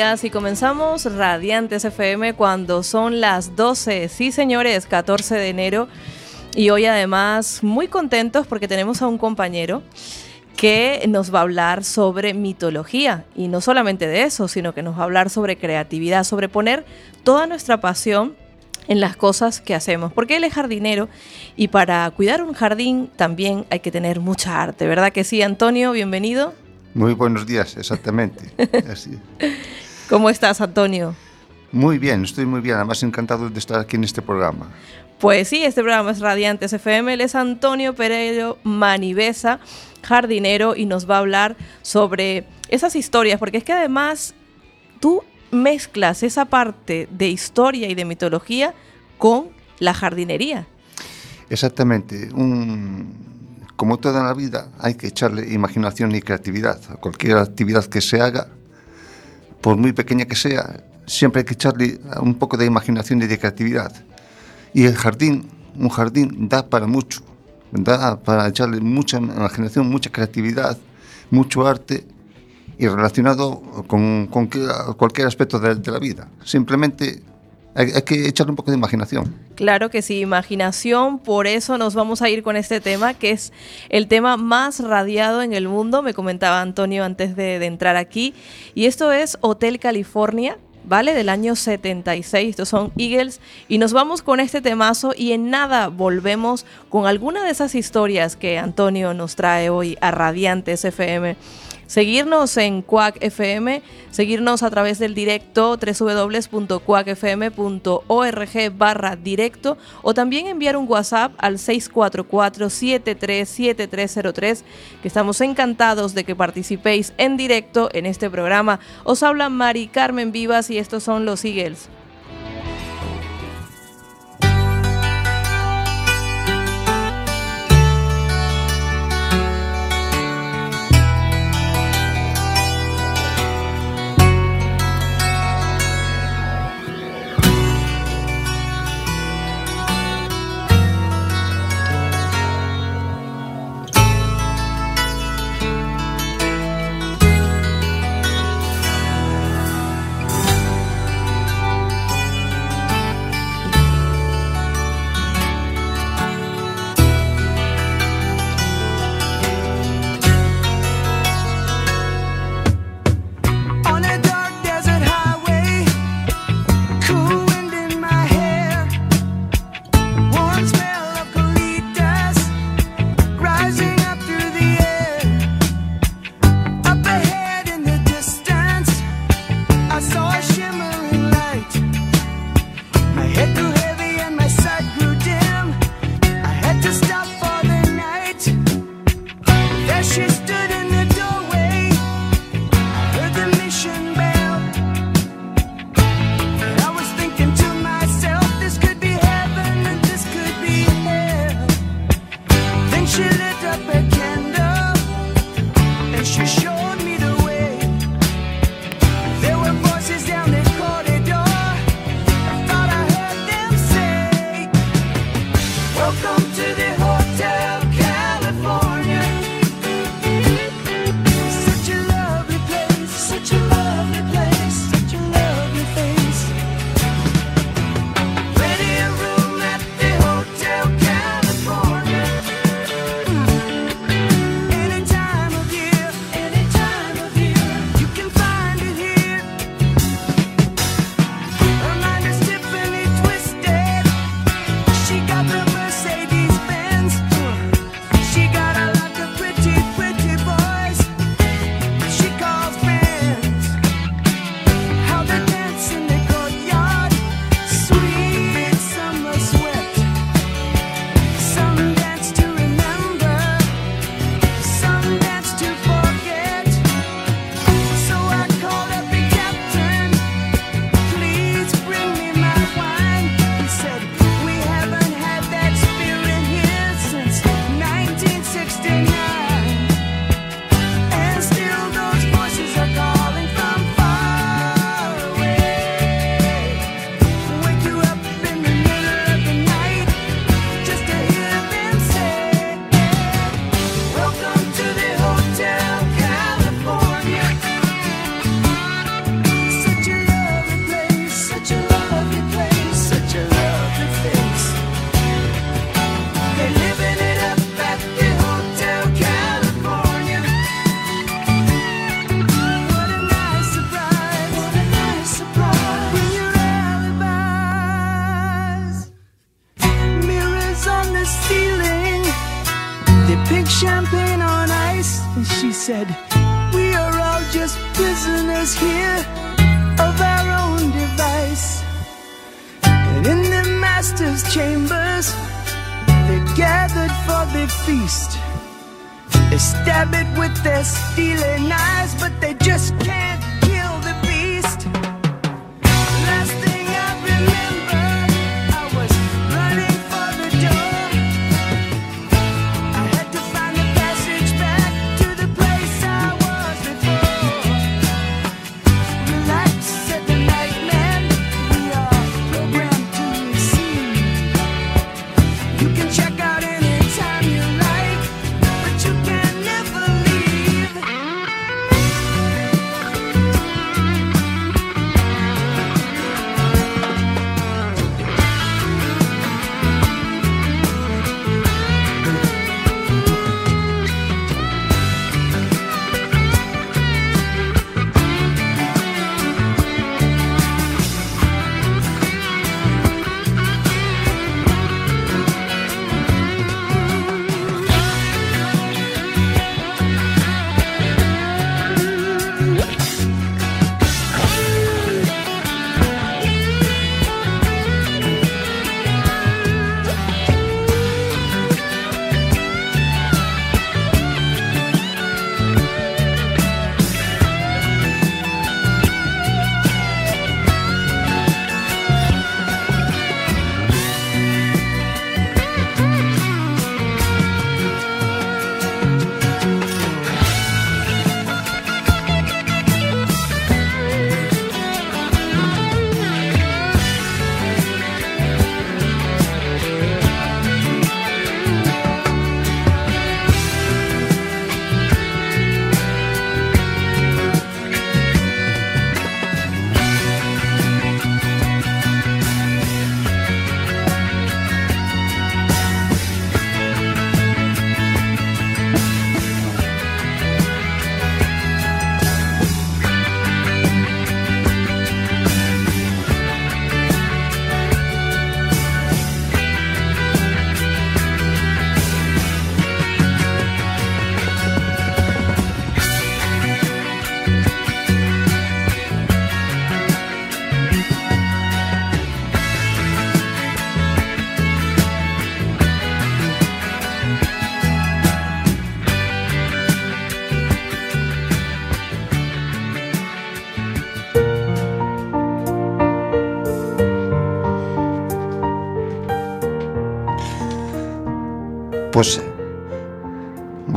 días y comenzamos Radiantes FM cuando son las 12, sí señores, 14 de enero y hoy además muy contentos porque tenemos a un compañero que nos va a hablar sobre mitología y no solamente de eso, sino que nos va a hablar sobre creatividad, sobre poner toda nuestra pasión en las cosas que hacemos, porque él es jardinero y para cuidar un jardín también hay que tener mucha arte, ¿verdad que sí, Antonio? Bienvenido. Muy buenos días, exactamente. Así. ¿Cómo estás, Antonio? Muy bien, estoy muy bien, además encantado de estar aquí en este programa. Pues sí, este programa es Radiantes FM, él es Antonio Pereiro Manivesa, jardinero, y nos va a hablar sobre esas historias, porque es que además tú mezclas esa parte de historia y de mitología con la jardinería. Exactamente, un, como toda la vida, hay que echarle imaginación y creatividad a cualquier actividad que se haga, por muy pequeña que sea, siempre hay que echarle un poco de imaginación y de creatividad. Y el jardín, un jardín da para mucho, da para echarle mucha imaginación, mucha creatividad, mucho arte y relacionado con, cualquier aspecto de la vida. Simplemente hay, que echarle un poco de imaginación. Claro que sí, imaginación, por eso nos vamos a ir con este tema, que es el tema más radiado en el mundo, me comentaba Antonio antes de, entrar aquí, y esto es Hotel California, ¿vale? Del año 76, estos son Eagles, y nos vamos con este temazo y en nada volvemos con alguna de esas historias que Antonio nos trae hoy a Radiantes FM seguirnos en Quack FM, seguirnos a través del directo www.quackfm.org barra directo o también enviar un WhatsApp al 644-737303 que estamos encantados de que participéis en directo en este programa. Os habla Mari Carmen Vivas y estos son los Eagles.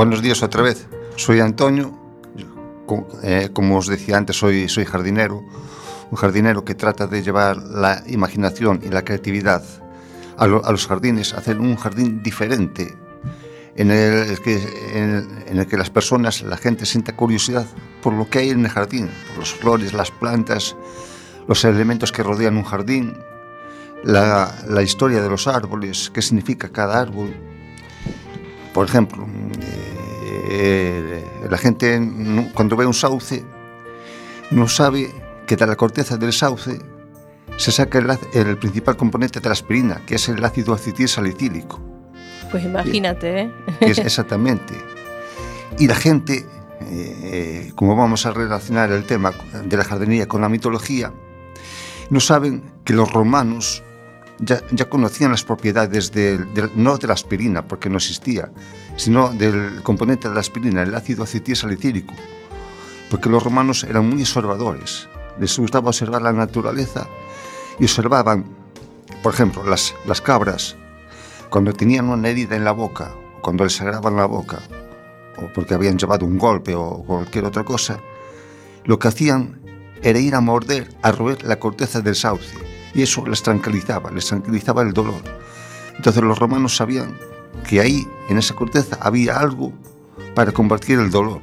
Buenos días otra vez. Soy Antonio. Eh, como os decía antes, soy, soy jardinero. Un jardinero que trata de llevar la imaginación y la creatividad a, lo- a los jardines, hacer un jardín diferente en el, que, en, en el que las personas, la gente sienta curiosidad por lo que hay en el jardín, por las flores, las plantas, los elementos que rodean un jardín, la, la historia de los árboles, qué significa cada árbol. Por ejemplo, eh, la gente cuando ve un sauce no sabe que de la corteza del sauce se saca el, el principal componente de la aspirina, que es el ácido acetil salicílico. Pues imagínate, ¿eh? es exactamente. Y la gente, eh, como vamos a relacionar el tema de la jardinería con la mitología, no saben que los romanos ya, conocían las propiedades del- del- no de la aspirina, porque no existía, sino del componente de la aspirina, el ácido acetil salicílico, porque los romanos eran muy observadores, les gustaba observar la naturaleza y observaban, por ejemplo, las, las cabras, cuando tenían una herida en la boca, cuando les sagraban la boca, o porque habían llevado un golpe o cualquier otra cosa, lo que hacían era ir a morder, a roer la corteza del sauce, y eso les tranquilizaba, les tranquilizaba el dolor. Entonces los romanos sabían que ahí, en esa corteza, había algo para combatir el dolor.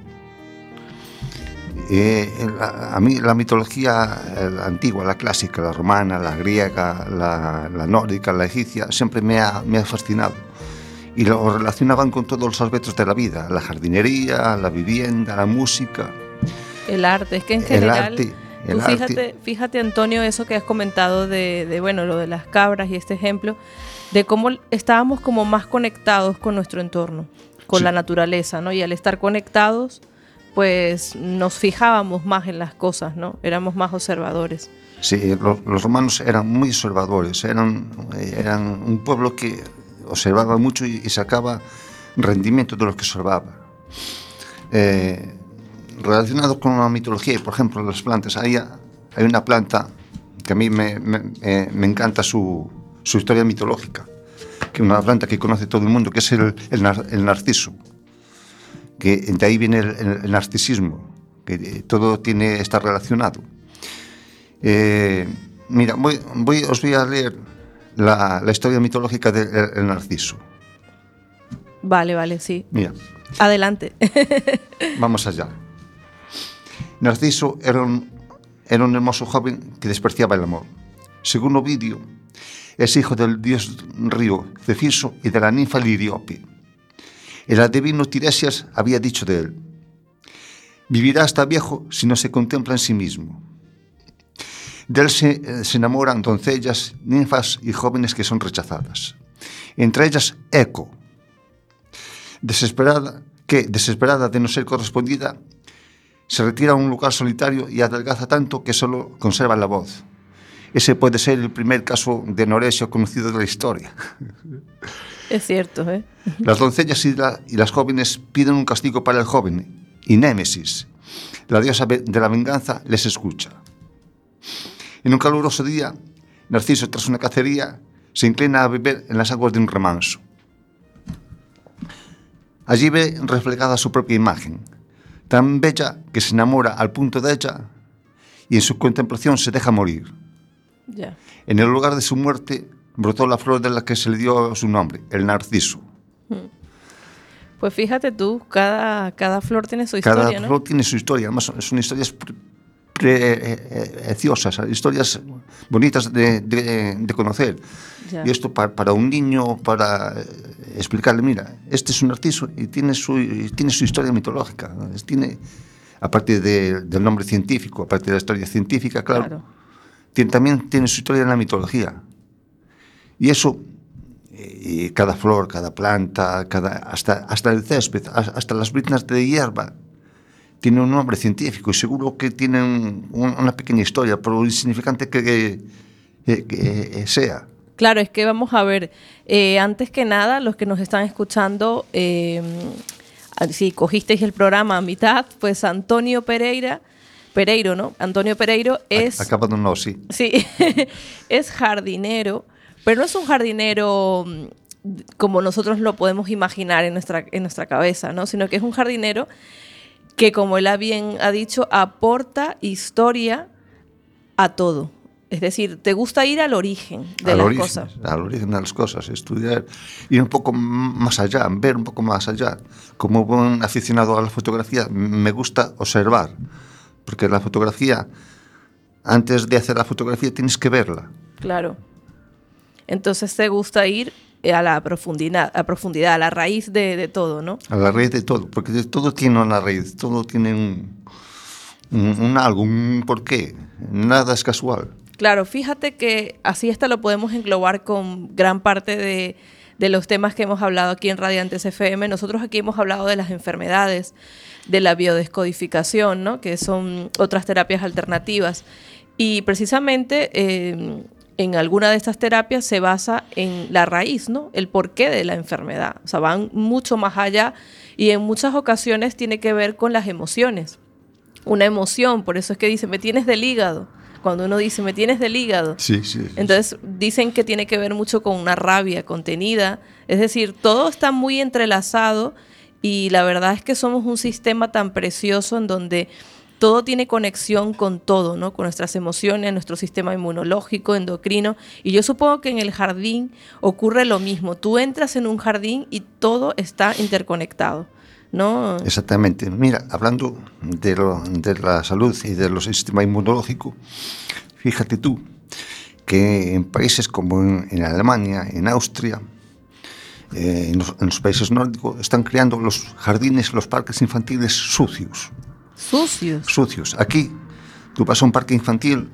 Eh, la- a mí la mitología eh, la antigua, la clásica, la romana, la griega, la, la nórdica, la egipcia, siempre me ha, me ha fascinado. Y lo relacionaban con todos los aspectos de la vida, la jardinería, la vivienda, la música, El arte, es que en el general... arte. Tú El fíjate, fíjate, Antonio, eso que has comentado de, de, bueno, lo de las cabras y este ejemplo, de cómo estábamos como más conectados con nuestro entorno, con Sí. la naturaleza, ¿no? Y al estar conectados, pues nos fijábamos más en las cosas, ¿no? Éramos más observadores. Sí, lo- los romanos eran muy observadores, eran, eran un pueblo que observaba mucho y, y sacaba rendimiento de lo que observaba. Eh, relacionado con la mitología, y, por ejemplo, las plantas, hay, hay una planta que a mí me, me- eh, me encanta su, su historia mitológica, que es una planta que conoce todo el mundo, que es el, el nar- el narciso, que de ahí viene el, narcisismo, que eh, todo tiene, está relacionado. Eh, mira, voy, voy- os voy a leer la, la historia mitológica del el Narciso. Vale, vale, sí. Mira, Adelante. vamos allá. Narciso era un, hermoso joven que despreciaba el amor. Según Ovidio, es hijo del dios río Cefiso y de la ninfa Liriope. El adivino Tiresias había dicho de él, vivirá hasta viejo si no se contempla en sí mismo. De él se, eh, enamoran doncellas, ninfas y jóvenes que son rechazadas. Entre ellas, Eco, desesperada, que, desesperada de no ser correspondida, se retira a un lugar solitario y adelgaza tanto que solo conserva la voz. Ese puede ser el primer caso de anorexia conocido de la historia. es cierto, ¿eh? Las doncellas y, la- y las jóvenes piden un castigo para el joven, y Némesis, la diosa de la venganza, les escucha. En un caluroso día, Narciso, tras una cacería, se inclina a beber en las aguas de un remanso. Allí ve reflejada su propia imagen, tan bella que se enamora al punto de ella y en su contemplación se deja morir. Ya. En el lugar de su muerte brotó la flor de la que se le dio su nombre, el narciso. Pues fíjate tú, cada, cada flor tiene su Cada historia, ¿no? flor tiene su historia, además son, son historias preciosas, historias bonitas de, de- de conocer. Ya. Y esto para, para un niño, para eh, explicarle, mira, este es un narciso y tiene su, y tiene su historia mitológica. Tiene, aparte de- del nombre científico, aparte de la historia científica, claro, Claro. tiene- también tiene su historia en la mitología. Y eso, eh, y cada flor, cada planta, cada, hasta, hasta el césped, has- hasta las briznas de hierba, tiene un nombre científico y seguro que tienen un- una pequeña historia, por insignificante que, que- que, sea. Claro, es que vamos a ver, eh, antes que nada, los que nos están escuchando, eh, si cogisteis el programa a mitad, pues Antonio Pereira, Pereiro, ¿no? Antonio Pereiro es... Acaba de no, sí. Sí, es jardinero, pero no es un jardinero mm, como nosotros lo podemos imaginar en nuestra, en nuestra cabeza, ¿no? Sino que es un jardinero que, como él ha bien ha dicho, aporta historia a todo. Es decir, te gusta ir al origen de al las origen, cosas. Al origen de las cosas, estudiar, ir un poco más allá, ver un poco más allá. Como buen aficionado a la fotografía, me gusta observar, porque la fotografía, antes de hacer la fotografía, tienes que verla. Claro. Entonces te gusta ir a la profundidad, a profundidad, a la raíz de, de todo, ¿no? A la raíz de todo, porque todo tiene una raíz, todo tiene un, un, un algo, un porqué. Nada es casual. Claro, fíjate que así hasta lo podemos englobar con gran parte de, de los temas que hemos hablado aquí en Radiantes FM. Nosotros aquí hemos hablado de las enfermedades, de la biodescodificación, ¿no? que son otras terapias alternativas. Y precisamente eh, en alguna de estas terapias se basa en la raíz, ¿no? el porqué de la enfermedad. O sea, van mucho más allá y en muchas ocasiones tiene que ver con las emociones una emoción, por eso es que dice, me tienes del hígado. Cuando uno dice, me tienes del hígado. Sí, sí. Entonces dicen que tiene que ver mucho con una rabia contenida. Es decir, todo está muy entrelazado y la verdad es que somos un sistema tan precioso en donde todo tiene conexión con todo, ¿no? Con nuestras emociones, nuestro sistema inmunológico, endocrino. Y yo supongo que en el jardín ocurre lo mismo. Tú entras en un jardín y todo está interconectado, ¿no? Exactamente. Mira, hablando de, la salud y de los sistema inmunológico, fíjate tú que en países como en, Alemania, en Austria, eh, en los países nórdicos, están creando los jardines, los parques infantiles sucios. Sucios. Sucios. Aquí, tú vas a un parque infantil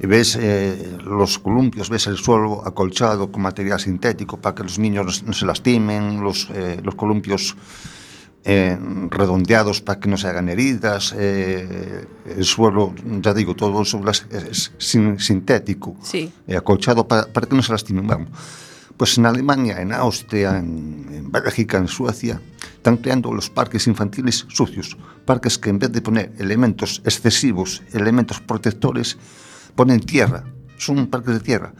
y ves eh, los columpios, ves el suelo acolchado con material sintético para que los niños no, se lastimen, los, eh, los columpios eh, redondeados para que no se hagan heridas, el suelo, ya digo, todo suelo es, sin- sintético, Sí. acolchado para, para que no se lastimen. Vamos. Pues en Alemania, en Austria, en, en Bélgica, en Suecia, están creando los parques infantiles sucios. Parques que en vez de poner elementos excesivos, elementos protectores, ponen tierra. Son parques de tierra.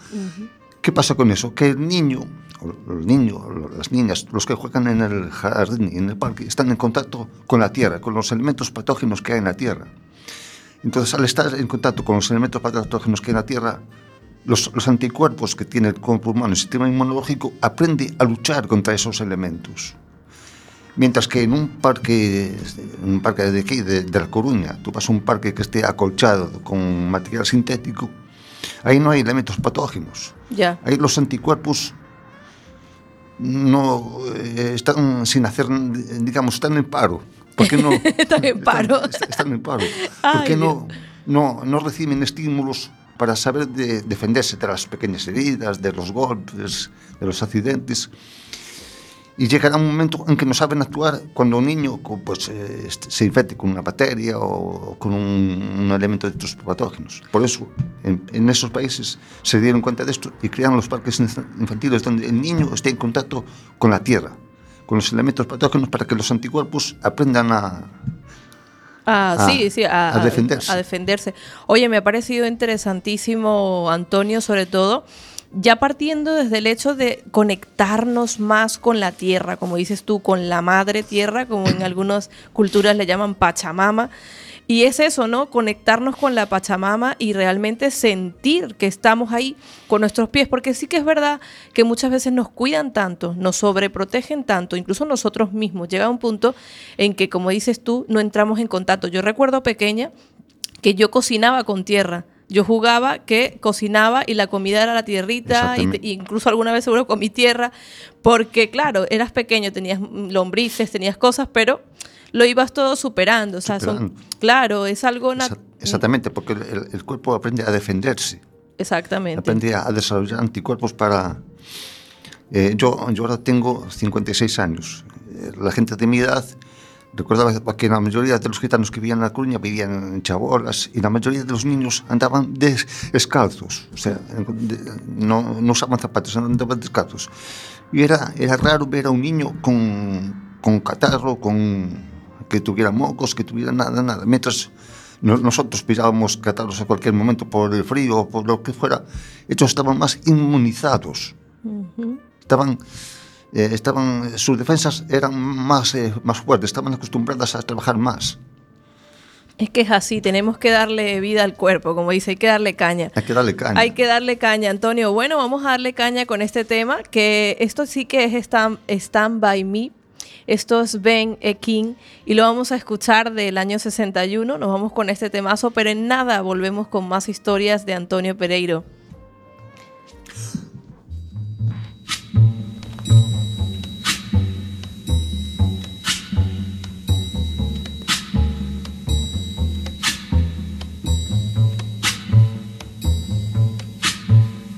¿Qué pasa con eso? Que el niño, o el niño, o las niñas, los que juegan en el jardín y en el parque, están en contacto con la tierra, con los elementos patógenos que hay en la tierra. Entonces, al estar en contacto con los elementos patógenos que hay en la tierra, los, los anticuerpos que tiene el cuerpo humano, el sistema inmunológico, aprende a luchar contra esos elementos. Mientras que en un parque, un parque de aquí, de, de La Coruña, tú vas a un parque que esté acolchado con material sintético, ahí no hay elementos patógenos. Ya. Ahí los anticuerpos no eh, están sin hacer, digamos, están en paro. ¿Por qué no? están en paro. Están, están en paro. Ay, ¿Por qué no, no, no reciben estímulos para saber de defenderse de las pequeñas heridas, de los golpes, de los accidentes? Y llegará un momento en que no saben actuar cuando un niño pues, eh, est- se infecte con una bacteria o con un, un elemento de estos patógenos. Por eso, en, en esos países se dieron cuenta de esto y crearon los parques inf- infantiles donde el niño esté en contacto con la tierra, con los elementos patógenos para que los anticuerpos aprendan a... Ah, a- sí, sí, a, a defenderse. a defenderse. Oye, me ha parecido interesantísimo, Antonio, sobre todo, ya partiendo desde el hecho de conectarnos más con la tierra, como dices tú, con la madre tierra, como en algunas culturas le llaman Pachamama. Y es eso, ¿no? Conectarnos con la Pachamama y realmente sentir que estamos ahí con nuestros pies, porque sí que es verdad que muchas veces nos cuidan tanto, nos sobreprotegen tanto, incluso nosotros mismos. Llega un punto en que, como dices tú, no entramos en contacto. Yo recuerdo pequeña que yo cocinaba con tierra. Yo jugaba que cocinaba y la comida era la tierrita, y te- incluso alguna vez seguro comí tierra, porque claro, eras pequeño, tenías lombrices, tenías cosas, pero lo ibas todo superando. O sea, son- claro, es algo... Exactamente, porque el, el cuerpo aprende a defenderse. Exactamente. aprendí a desarrollar anticuerpos para... eh, yo, yo ahora tengo 56 años. Eh, la gente de mi edad Recordaba que na maioría dos gitanos que vivían na Coruña vivían en chabolas e na maioría dos niños andaban descalzos, o sea, de, non, non usaban zapatos, andaban descalzos. E era, era raro ver a un niño con, con catarro, con que tuviera mocos, que tuviera nada, nada. Mientras nosotros pirábamos catarros a cualquier momento por el frío o por lo que fuera, ellos estaban más inmunizados. Uh -huh. Estaban eh, estaban, sus defensas eran más, eh, más fuertes, estaban acostumbradas a trabajar más. Es que es así, tenemos que darle vida al cuerpo, como dice, hay que darle caña. Hay que darle caña. Hay que darle caña, Antonio. Bueno, vamos a darle caña con este tema, que esto sí que es Stand, Stand By Me. Esto es Ben E. King y lo vamos a escuchar del año 61. Nos vamos con este temazo, pero en nada volvemos con más historias de Antonio Pereiro.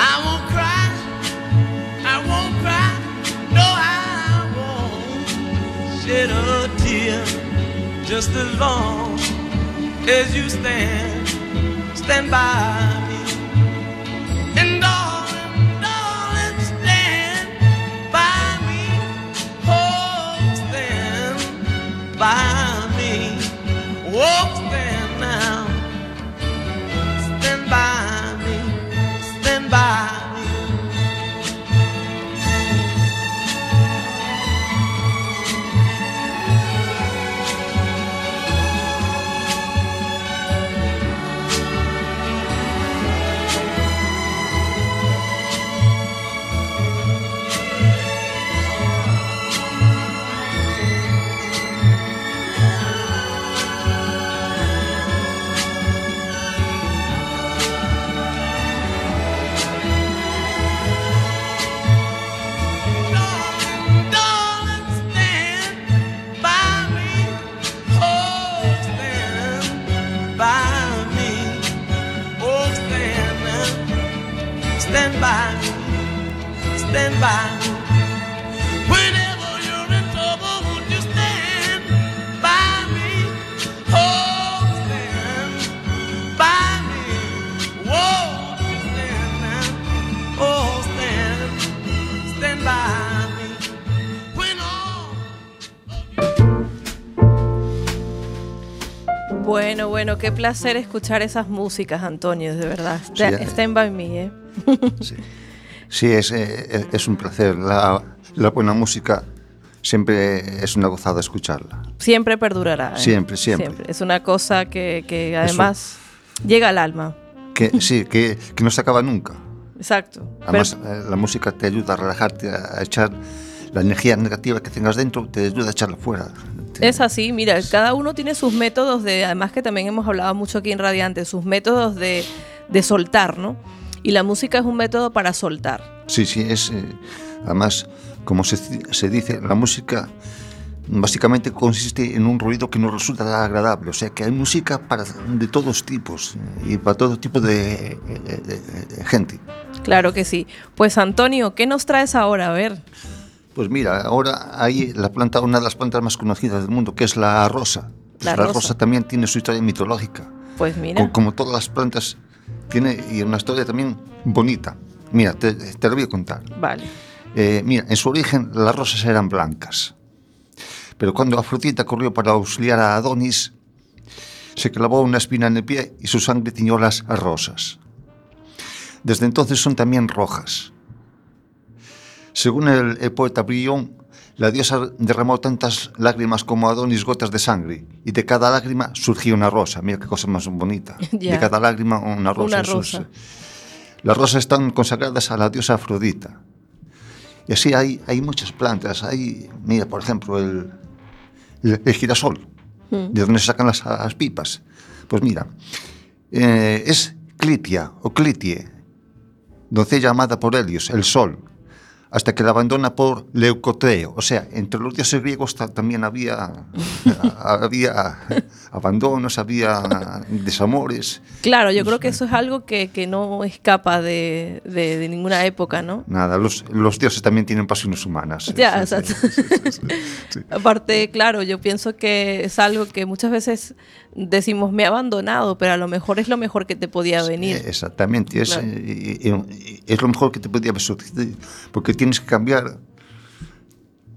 I won't cry, I won't cry, no, I won't shed a tear. Just as long as you stand, stand by Qué placer escuchar esas músicas, Antonio, de verdad. Sí, eh. Stand by me, ¿eh? Sí, Sí, es, eh, es un placer. La, la buena música siempre es una gozada escucharla. Siempre perdurará. ¿eh? Siempre, siempre. Es una cosa que, que además llega al alma. Que, sí, que, que no se acaba nunca. Exacto. Además, Pero- eh, la música te ayuda a relajarte, a echar la energía negativa que tengas dentro, te ayuda a echarla fuera. Es así, mira, cada uno tiene sus métodos de, además que también hemos hablado mucho aquí en Radiante, sus métodos de, de soltar, ¿no? Y la música es un método para soltar. Sí, sí, es. eh, además, como se, se dice, la música básicamente consiste en un ruido que nos resulta agradable. O sea, que hay música para de todos tipos eh, y para todo tipo de, de- de- de gente. Claro que sí. Pues Antonio, ¿qué nos traes ahora? A ver. Pues mira, ahora hay la planta, una de las plantas más conocidas del mundo, que es la rosa. La la rosa. rosa también tiene su historia mitológica. Pues mira. Co- Como todas las plantas, tiene y una historia también bonita. Mira, te, te lo voy a contar. Vale. Eh, mira, en su origen las rosas eran blancas. Pero cuando Afrodita corrió para auxiliar a Adonis, se clavó una espina en el pie y su sangre tiñó las rosas. Desde entonces son también rojas. Según el, el poeta Brion, la diosa derramó tantas lágrimas como Adonis gotas de sangre, y de cada lágrima surgió una rosa. Mira qué cosa más bonita. De cada lágrima una rosa. Una rosa. las rosas están consagradas a la diosa Afrodita. Y así hay, hay muchas plantas. Hay, mira, por ejemplo, el, el, el girasol, de donde se sacan las, las pipas. Pues mira, eh, es Clitia o Clitie, doncella amada por Helios, el sol, hasta que la abandona por Leucoteo. O sea, entre los dioses griegos ta- también había, había abandonos, había desamores. Claro, yo creo que eso es algo que, que no escapa de, de- de ninguna época, ¿no? Nada, los, los dioses también tienen pasiones humanas. Ya, Sí, exacto. sí, sí. Aparte, claro, yo pienso que es algo que muchas veces decimos me ha abandonado, pero a lo mejor es lo mejor que te podía venir. Exactamente, es, Claro. es lo mejor que te podía sucedido, porque tienes que cambiar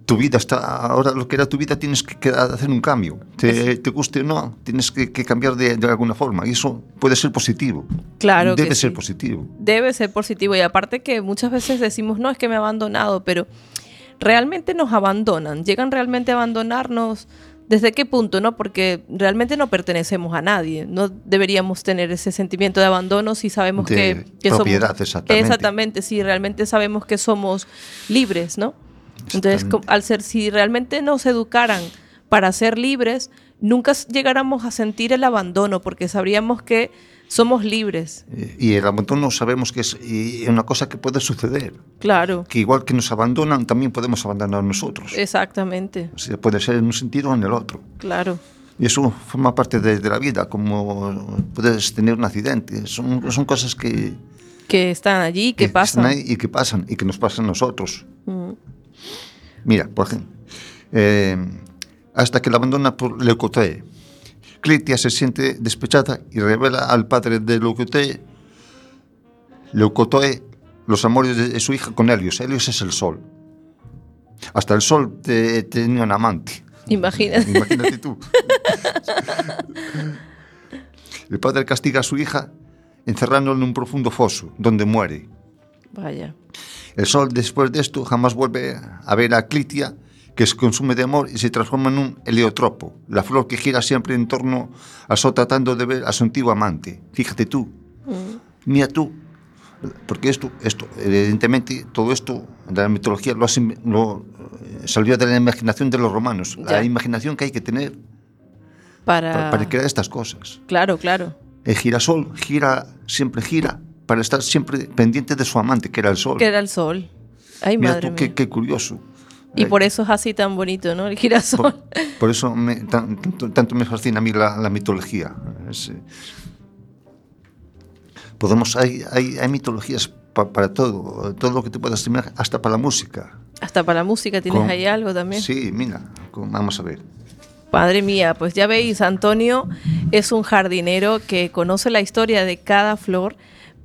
tu vida. Está, ahora lo que era tu vida tienes que, hacer un cambio. Te, te guste o no, tienes que, que cambiar de, de alguna forma. Y eso puede ser positivo. Claro que Debe ser sí. positivo. Debe ser positivo. Y aparte que muchas veces decimos, no, es que me ha abandonado, pero realmente nos abandonan. Llegan realmente a abandonarnos. ¿Desde qué punto? no? Porque realmente no pertenecemos a nadie. No deberíamos tener ese sentimiento de abandono si sabemos De que, que propiedad, somos... exactamente. Exactamente, si realmente sabemos que somos libres, ¿no? Entonces, al ser, si realmente nos educaran para ser libres, nunca llegáramos a sentir el abandono, porque sabríamos que somos libres. Y el abandono sabemos que es una cosa que puede suceder. Claro, Que igual que nos abandonan, también podemos abandonar nosotros. exactamente, O sea, puede ser en un sentido o en el otro. claro. Y eso forma parte de, de la vida, como puedes tener un accidente. Son, son cosas que, Que están allí, que están pasan. ahí y que pasan y que nos pasan a nosotros. Mm, Mira, por ejemplo, eh, hasta que la abandona por Leucotee. Clitia se siente despechada y revela al padre de Leucotee, Leucotee los amores de su hija con Helios. Helios es el sol. Hasta el sol te- tenía un amante. Imagínate. Imagínate tú. El padre castiga a su hija encerrándolo en un profundo foso, donde muere. Vaya. El sol, después de esto, jamás vuelve a ver a Clitia, que se consume de amor y se transforma en un heliotropo, la flor que gira siempre en torno al sol tratando de ver a su antiguo amante. Fíjate tú, mira tú, porque esto, esto, evidentemente, todo esto de la mitología lo, lo, eh, salió de la imaginación de los romanos, Ya. la imaginación que hay que tener Para... para, para crear estas cosas. Claro, claro. El girasol gira, siempre gira, para estar siempre pendiente de su amante, que era el sol. Que era el sol. Ay, Mira madre tú, qué, mía. qué curioso. Y Eh, por eso es así tan bonito, ¿no? El girasol. por, por eso me- tan- tanto, tanto me fascina a mí la, la mitología. Es, eh, podemos, hay, hay, hay mitologías pa- para todo, todo lo que te puedas imaginar, hasta para la música. Hasta para la música tienes Con- ahí algo también. Sí, mira, con- vamos a ver. Madre mía, pues ya veis, Antonio es un jardinero que conoce la historia de cada flor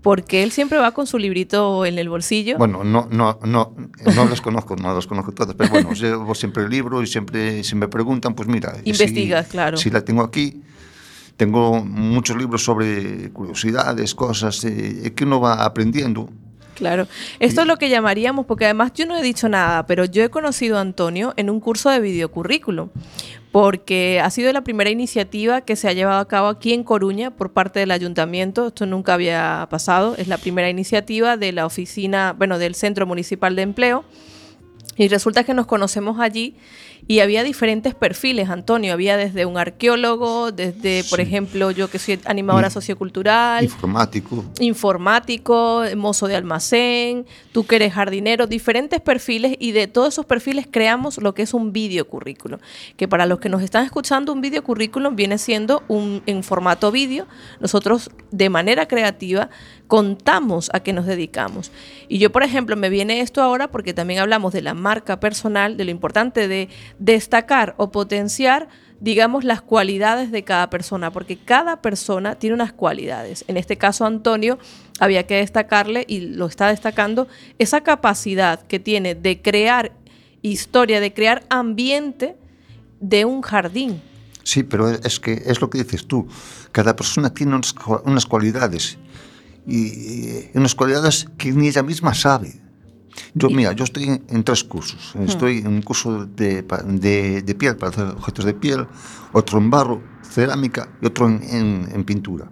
porque él siempre va con su librito en el bolsillo. Bueno, no, no, no, no las conozco, no las conozco todas, pero bueno, llevo siempre el libro y siempre si me preguntan, pues mira. si- Investigas, claro. Si la tengo aquí, tengo muchos libros sobre curiosidades, cosas eh, que uno va aprendiendo. Claro. Esto es lo que llamaríamos, porque además yo no he dicho nada, pero yo he conocido a Antonio en un curso de videocurrículum, porque ha sido la primera iniciativa que se ha llevado a cabo aquí en Coruña por parte del ayuntamiento. Esto nunca había pasado. Es la primera iniciativa de la oficina, bueno, del Centro Municipal de Empleo. Y resulta que nos conocemos allí y había diferentes perfiles, Antonio. Había desde un arqueólogo, desde, por ejemplo, yo que soy animadora In- sociocultural, Informático. informático, mozo de almacén, tú que eres jardinero, diferentes perfiles y de todos esos perfiles creamos lo que es un video currículum. Que para los que nos están escuchando, un video currículum viene siendo un en formato vídeo. Nosotros de manera creativa contamos a qué nos dedicamos. Y yo, por ejemplo, me viene esto ahora porque también hablamos de la marca personal, de lo importante de destacar o potenciar digamos, las cualidades de cada persona, porque cada persona tiene unas cualidades. En este caso, Antonio, había que destacarle, y lo está destacando, esa capacidad que tiene de crear historia, de crear ambiente de un jardín. Sí, pero es que es lo que dices tú. Cada persona tiene unas, unas cualidades y en los cualidades que ni ella misma sabe. Yo, mira, yo estoy en, en tres cursos. Hmm. Estoy en un curso de, de, de, piel, para hacer objetos de piel, otro en barro, cerámica y otro en, en, en pintura.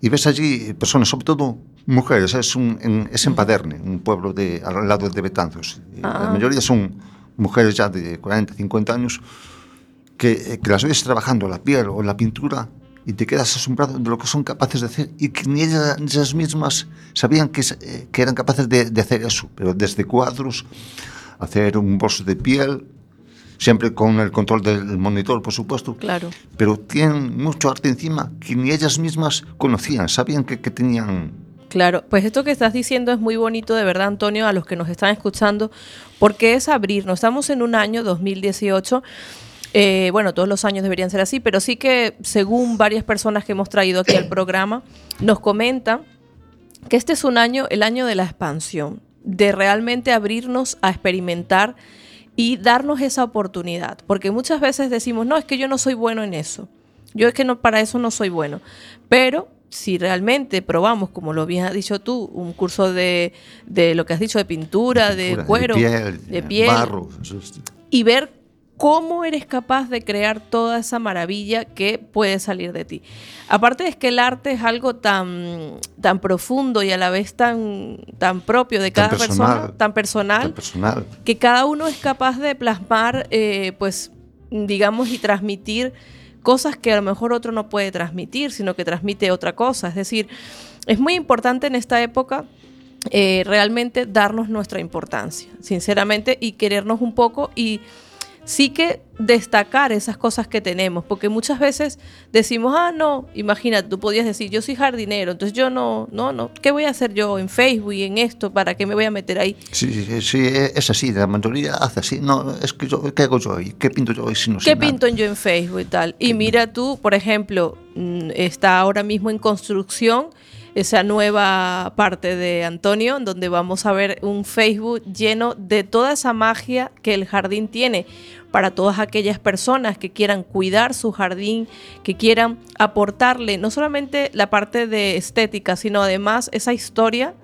Y ves allí personas, sobre todo mujeres, es, un, en, es en hmm. Paderne, un pueblo de, al lado de Betanzos. Eh, ah. La mayoría son mujeres ya de 40, 50 años, que, eh, que las ves trabajando la piel o la pintura y te quedas asombrado de lo que son capaces de hacer y que ni ellas, ellas mismas sabían que, eh, que eran capaces de, de hacer eso, pero desde cuadros, hacer un bolso de piel, siempre con el control del monitor, por supuesto, Claro. pero tienen mucho arte encima que ni ellas mismas conocían, sabían que, que tenían... Claro, pues esto que estás diciendo es muy bonito de verdad, Antonio, a los que nos están escuchando, porque es abrirnos. Estamos en un año 2018. Eh, bueno, todos los años deberían ser así, pero sí que según varias personas que hemos traído aquí al programa, nos comentan que este es un año, el año de la expansión, de realmente abrirnos a experimentar y darnos esa oportunidad, porque muchas veces decimos, no, es que yo no soy bueno en eso, yo es que no, para eso no soy bueno, pero si realmente probamos, como lo habías dicho tú, un curso de, de lo que has dicho, de pintura, de pintura, cuero, de piel, de piel, barro. y ver cómo eres capaz de crear toda esa maravilla que puede salir de ti. Aparte es que el arte es algo tan, tan profundo y a la vez tan, tan propio de Tan cada persona, personal. tan personal, tan personal. que cada uno es capaz de plasmar, eh, pues, digamos, y transmitir cosas que a lo mejor otro no puede transmitir, sino que transmite otra cosa. Es decir, es muy importante en esta época eh, realmente darnos nuestra importancia, sinceramente, y querernos un poco y sí que destacar esas cosas que tenemos, porque muchas veces decimos, ah, no, imagínate, tú podías decir, yo soy jardinero, entonces yo no, no, no, ¿qué voy a hacer yo en Facebook y en esto? ¿Para qué me voy a meter ahí? Sí, sí, sí, es así, la mayoría hace así. No, es que yo, ¿qué hago yo hoy? ¿Qué pinto yo hoy si no ¿Qué nada? pinto yo en Facebook y tal? Y mira tú, por ejemplo, mm, está ahora mismo en construcción esa nueva parte de Antonio, en donde vamos a ver un Facebook lleno de toda esa magia que el jardín tiene para todas aquellas personas que quieran cuidar su jardín, que quieran aportarle no solamente la parte de estética, sino además esa historia.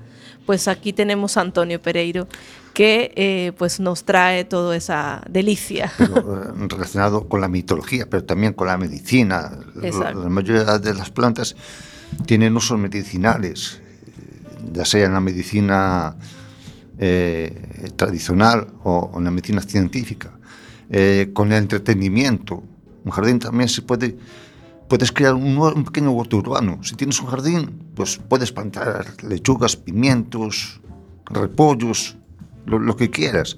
Pues aquí tenemos a Antonio Pereiro que eh, pues nos trae toda esa delicia. pero, eh, relacionado con la mitología, pero también con la medicina. Exacto. La mayoría de las plantas tienen usos medicinales, ya sea en la medicina eh, tradicional o en la medicina científica. Eh, con el entretenimiento, un jardín también se puede... Puedes crear un, un pequeño huerto urbano. Si tienes un jardín, pues puedes plantar lechugas, pimientos, repollos, lo- lo que quieras.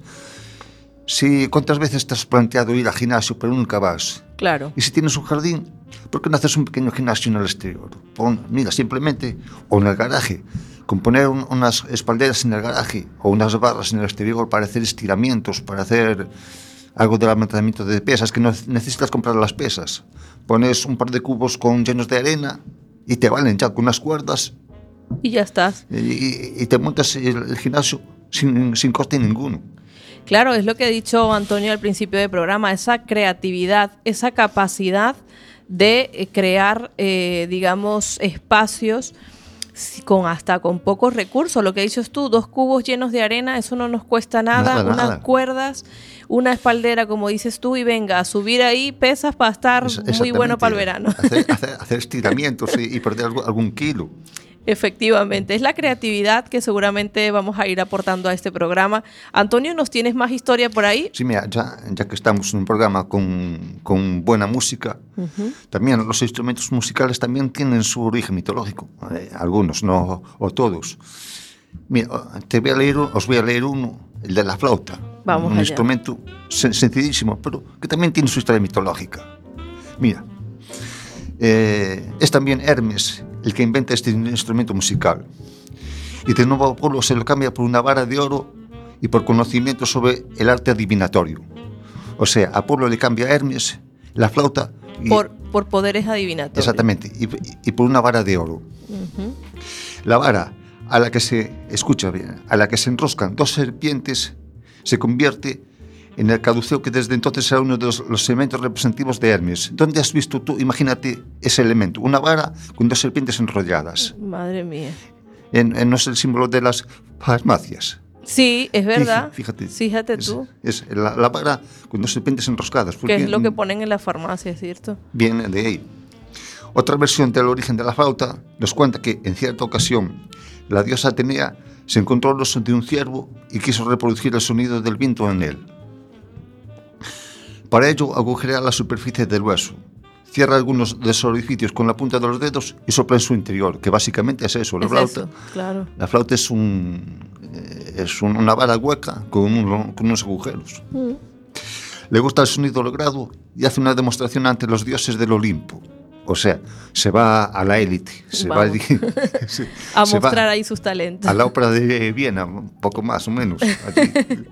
Si cuántas veces te has planteado ir al gimnasio pero nunca vas. Claro. Y si tienes un jardín, ¿por qué no haces un pequeño gimnasio en el exterior? Pon, mira, simplemente, o en el garaje, con poner un- unas espalderas en el garaje o unas barras en el exterior para hacer estiramientos, para hacer algo de levantamiento de pesas, que no necesitas comprar las pesas. Pones un par de cubos con llenos de arena y te valen ya con unas cuerdas Y ya estás. y, y- y te montas el, el gimnasio sin, sin coste ninguno. Claro, es lo que ha dicho Antonio al principio del programa, esa creatividad, esa capacidad de eh, crear, eh, digamos, espacios con hasta con pocos recursos. Lo que dices tú, dos cubos llenos de arena, eso no nos cuesta nada, Nada, unas nada. cuerdas, una espaldera, como dices tú, y venga, a subir ahí pesas para estar Es- muy bueno para el verano. Hacer, hacer- hacer estiramientos y, y perder algún kilo. Efectivamente, es la creatividad que seguramente vamos a ir aportando a este programa. Antonio, ¿nos tienes más historia por ahí? Sí, mira, ya, ya que estamos en un programa con, con buena música, también los instrumentos musicales también tienen su origen mitológico. Eh, algunos, no o todos. Mira, te voy a leer, os voy a leer uno, el de la flauta. Vamos un allá. instrumento sen- sencillísimo, pero que también tiene su historia mitológica. Mira, eh, es también Hermes el que inventa este instrumento musical. Y de nuevo Apolo se lo cambia por una vara de oro y por conocimiento sobre el arte adivinatorio. O sea, Apolo le cambia a Hermes la flauta y, Por, por poderes adivinatorios. exactamente y, y por una vara de oro. La vara a la que se escucha bien, a la que se enroscan dos serpientes se convierte en el caduceo que desde entonces será uno de los, los elementos representativos de Hermes. ¿Dónde has visto tú, imagínate ese elemento, una vara con dos serpientes enrolladas? Madre mía. En, en- no es el símbolo de las farmacias. Sí, es verdad. Fíjate, Fíjate es, tú. es la, la vara con dos serpientes enroscadas. Que es lo que ponen en la farmacia, ¿cierto? Viene de ahí. Otra versión del origen de la flauta nos cuenta que en cierta ocasión la diosa Atenea se encontró el oso de un ciervo y quiso reproducir el sonido del viento en él. Para ello agujerea la superficie del hueso, cierra algunos de sus orificios con la punta de los dedos y sopla en su interior, que básicamente es eso, la Es flauta. eso, claro. La flauta es, un, eh, es un- una vara hueca con, un- con unos agujeros. Mm. Le gusta el sonido logrado y hace una demostración ante los dioses del Olimpo. O sea, se va a la élite, se va, Vamos. se- A mostrar ahí sus talentos. a la ópera de Viena, un poco más o menos. allí.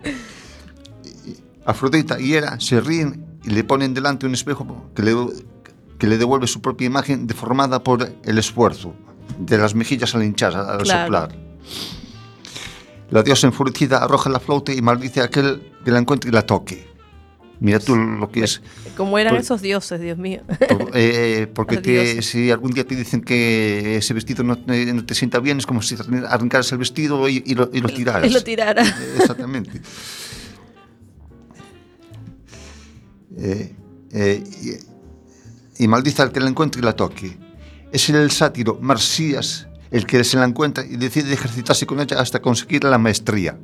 Y Afrodita y Hera se ríen y le ponen delante un espejo que le, que le devuelve su propia imagen deformada por el esfuerzo de las mejillas al hinchar, al Claro. soplar. La diosa enfurecida arroja la flauta y maldice a aquel que la encuentre y la toque. Mira tú lo que es. Como eran Por- esos dioses, Dios mío. por- eh, porque te- si algún día te dicen que ese vestido no te, no te sienta bien, es como si arrancaras el vestido y, y lo, y lo tiraras. Él lo tirara. Eh, Exactamente. Eh, eh, y, y maldice al que la encuentre y la toque. Es el sátiro Marsías el que se la encuentra y decide ejercitarse con ella hasta conseguir la maestría.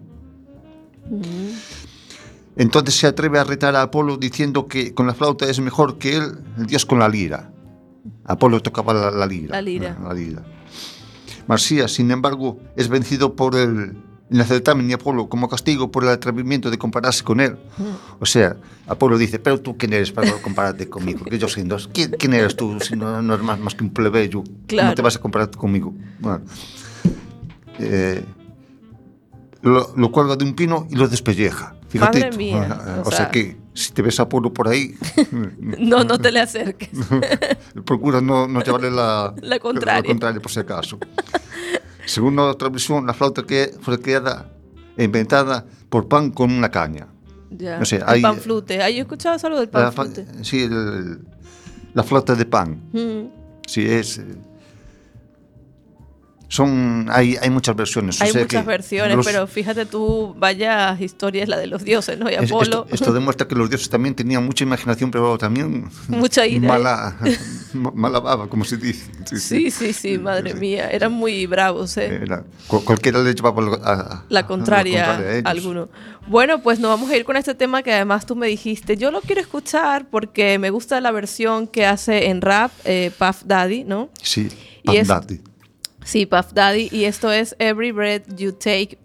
Entonces se atreve a retar a Apolo diciendo que con la flauta es mejor que él, el dios con la lira. Apolo tocaba la, la lira. La lira. La lira. Marsías, sin embargo, es vencido por el, en el certamen y Apolo como castigo por el atrevimiento de compararse con él. O sea, Apolo dice, pero tú quién eres para compararte conmigo, que yo soy dos. ¿Quién, quién eres tú si no, no eres más, más que un plebeyo? Claro. ¿Cómo te vas a comparar conmigo? Bueno, eh, lo, lo cuelga de un pino y lo despelleja. Fíjate. Madre mía, Ah, o O, sea, sea- que si te ves a Apolo por ahí, No, no te le acerques. procura no, no llevarle la, La contraria. la contraria, por si acaso. Según otra versión, la flauta que fue creada e inventada por Pan con una caña. Ya. No sé, el hay- panflute. Ay, yo escuchaba algo del La, fa- panflute. sí, el- la flauta de pan. Mm. Sí, es. Son, hay, hay muchas versiones. o Hay sea muchas versiones, los- pero fíjate tú, vaya historia es la de los dioses, ¿no? Y Apolo. esto, esto demuestra que los dioses también tenían mucha imaginación, pero también Mucha ira, mala, ma- mala baba, como se dice. Sí, sí, sí, madre Sí. mía. Eran muy bravos, ¿eh? Era- cu- cualquiera le llevaba a- la contraria, a alguno. Bueno, pues nos vamos a ir con este tema que además tú me dijiste. Yo lo quiero escuchar porque me gusta la versión que hace en rap eh, Puff Daddy, ¿no? Sí, Y es- Bagdadi. Sí, Puff Daddy. Y esto es Every Breath You Take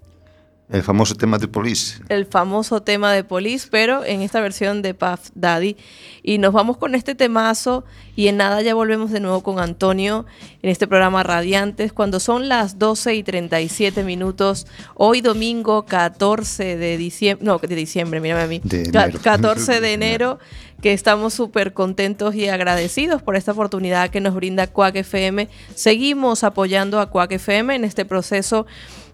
El famoso tema de Police. El famoso tema de Police, pero en esta versión de Puff Daddy. Y nos vamos con este temazo y en nada ya volvemos de nuevo con Antonio en este programa Radiantes cuando son las 12 y 37 minutos. Hoy domingo 14 de diciembre, no, de diciembre, mírame a mí. De enero. 14 de enero que estamos súper contentos y agradecidos por esta oportunidad que nos brinda Quack FM. Seguimos apoyando a Quack FM en este proceso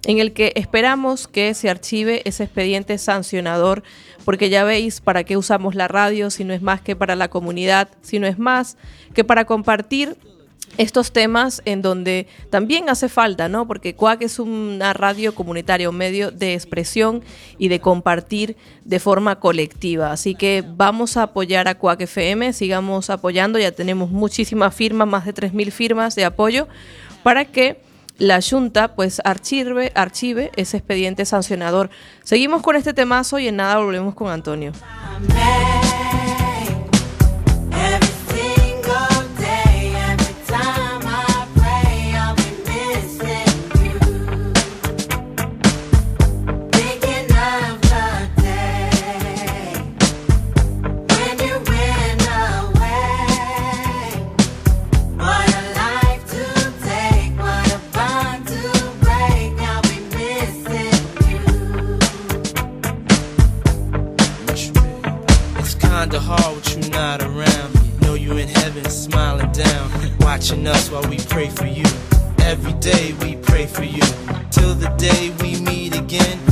en el que esperamos que se archive ese expediente sancionador, porque ya veis para qué usamos la radio, si no es más que para la comunidad, si no es más que para compartir estos temas en donde también hace falta, ¿no? Porque CUAC es una radio comunitaria, un medio de expresión y de compartir de forma colectiva. Así que vamos a apoyar a CUAC FM, sigamos apoyando, ya tenemos muchísimas firmas, más de 3.000 firmas de apoyo, para que la Junta pues archive, archive ese expediente sancionador. Seguimos con este temazo y en nada volvemos con Antonio. Every smiling down, watching us while we pray for you. Every day we pray for you. Till the day we meet again.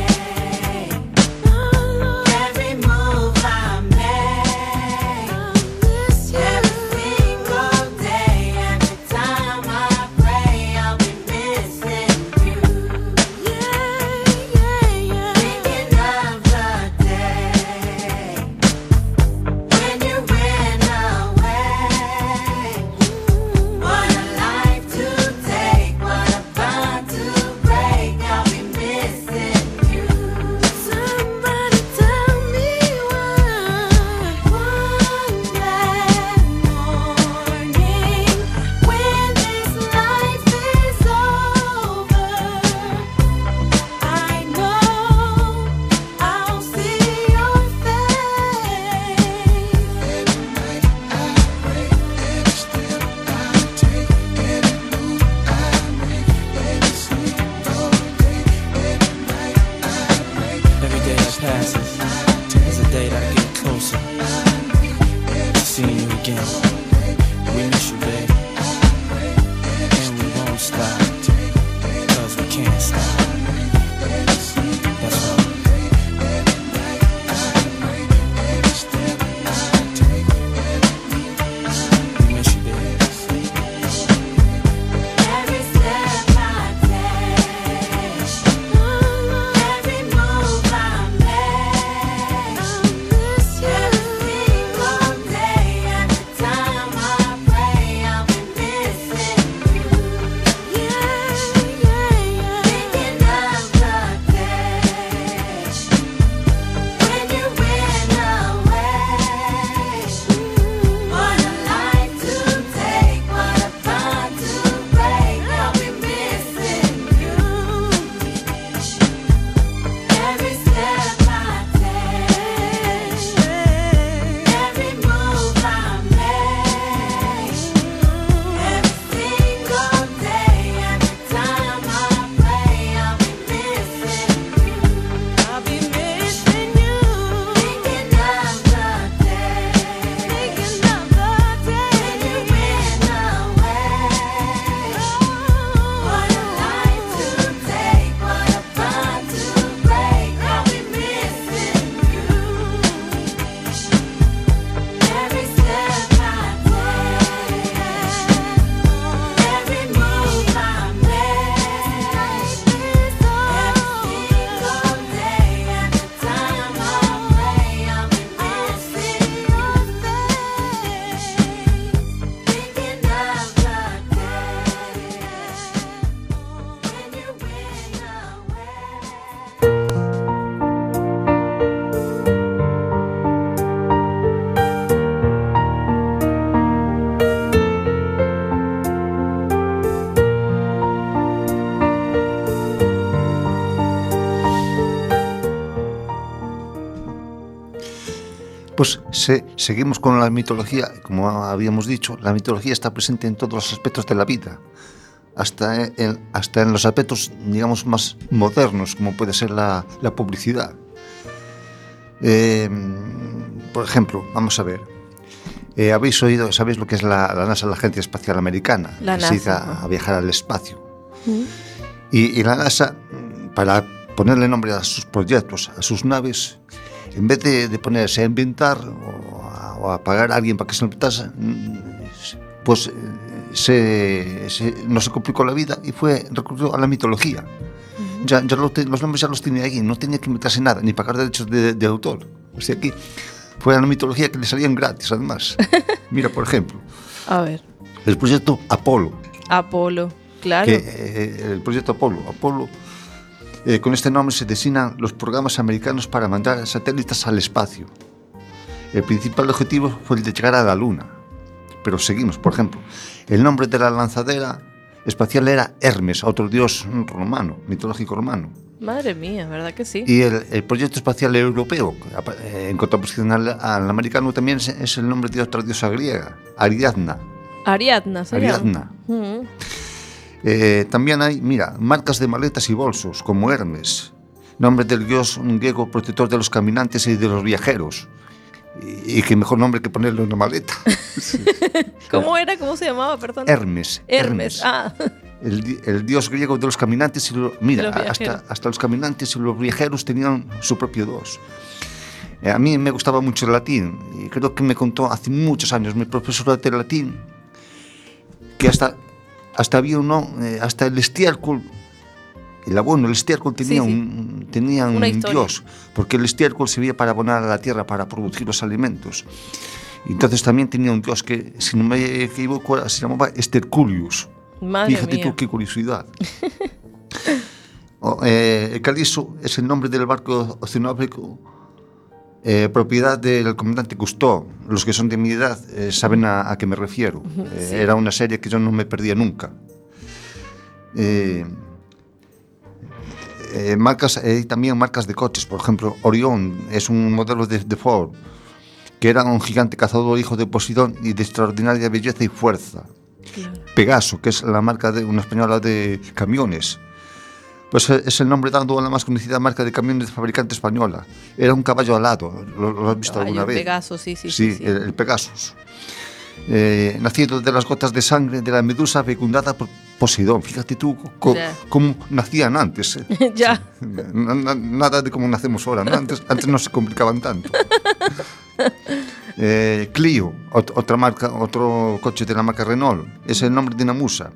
Seguimos con la mitología, como habíamos dicho, la mitología está presente en todos los aspectos de la vida, hasta en, hasta en los aspectos, digamos, más modernos, como puede ser la, la publicidad. Eh, por ejemplo, vamos a ver, eh, habéis oído, sabéis lo que es la, la NASA, la Agencia Espacial Americana, La que se dedica NASA, ajá. a viajar al espacio. Y, y la NASA, mm, para ponerle nombre a sus proyectos, a sus naves, en vez de, de ponerse a inventar o a, o a pagar a alguien para que se lo pues eh, se, se- no se complicó la vida y fue recurrió a la mitología. Ya, ya lo te- los nombres ya los tenía ahí, no tenía que inventarse nada, ni pagar derechos de, de autor. O sea que fue a la mitología que le salían gratis, además. Mira, por ejemplo, A ver, el proyecto Apolo, Apolo, claro. que, eh, el proyecto Apolo. Apolo, eh, con este nombre se designan los programas americanos para mandar satélites al espacio. El principal objetivo fue el de llegar a la Luna. Pero seguimos, por ejemplo, el nombre de la lanzadera espacial era Hermes, otro dios romano, mitológico romano. Madre mía, ¿verdad que sí? Y el, el proyecto espacial europeo, eh, en contraposición al, al americano, también es, es el nombre de otra diosa griega, Ariadna. Ariadna, llama. Ariadna. Mm. Eh, también hay, mira, marcas de maletas y bolsos, como Hermes, nombre del dios griego protector de los caminantes y de los viajeros. Y, y qué mejor nombre que ponerle una maleta. ¿Cómo era? ¿Cómo se llamaba? Perdón. Hermes. Hermes. Ah, El, el dios griego de los caminantes y lo- mira, los hasta, hasta los caminantes y los viajeros tenían su propio dios. Eh, a mí me gustaba mucho el latín y creo que me contó hace muchos años mi profesora de latín que hasta, hasta había uno, eh, hasta el estiércol, el abono, el estiércol tenía, Sí, sí. Un, tenía un dios, porque el estiércol servía para abonar a la tierra, para producir los alimentos. Entonces también tenía un dios que, si no me equivoco, se llamaba Esterculius. madre Fíjate mía. tú qué curiosidad. O, eh, el Caliso es el nombre del barco oceanográfico eh, propiedad del comandante Cousteau. Los que son de mi edad eh, saben a, a qué me refiero. Eh, Era una serie que yo no me perdía nunca. Eh, eh, marcas, hay también marcas de coches, por ejemplo, Orión es un modelo de, de Ford, que era un gigante cazador hijo de Poseidón y de extraordinaria belleza y fuerza. Pegaso, que es la marca de una española de camiones. Pues eh, es el nombre dado a la más conocida marca de camiones de fabricante española. Era un caballo alado, ¿lo, lo has visto Caballo, alguna vez? Pegaso, sí, sí, Sí, sí. sí. El, el Pegasus. Eh, nacido de las gotas de sangre de la medusa fecundada por Poseidón. Fíjate tú cómo nacían antes. eh. ya. Na- na- nada de como nacemos ahora. ¿no? Antes, antes no se complicaban tanto. Eh, Clio, ot- otra marca, otro coche de la marca Renault, es el nombre de una musa.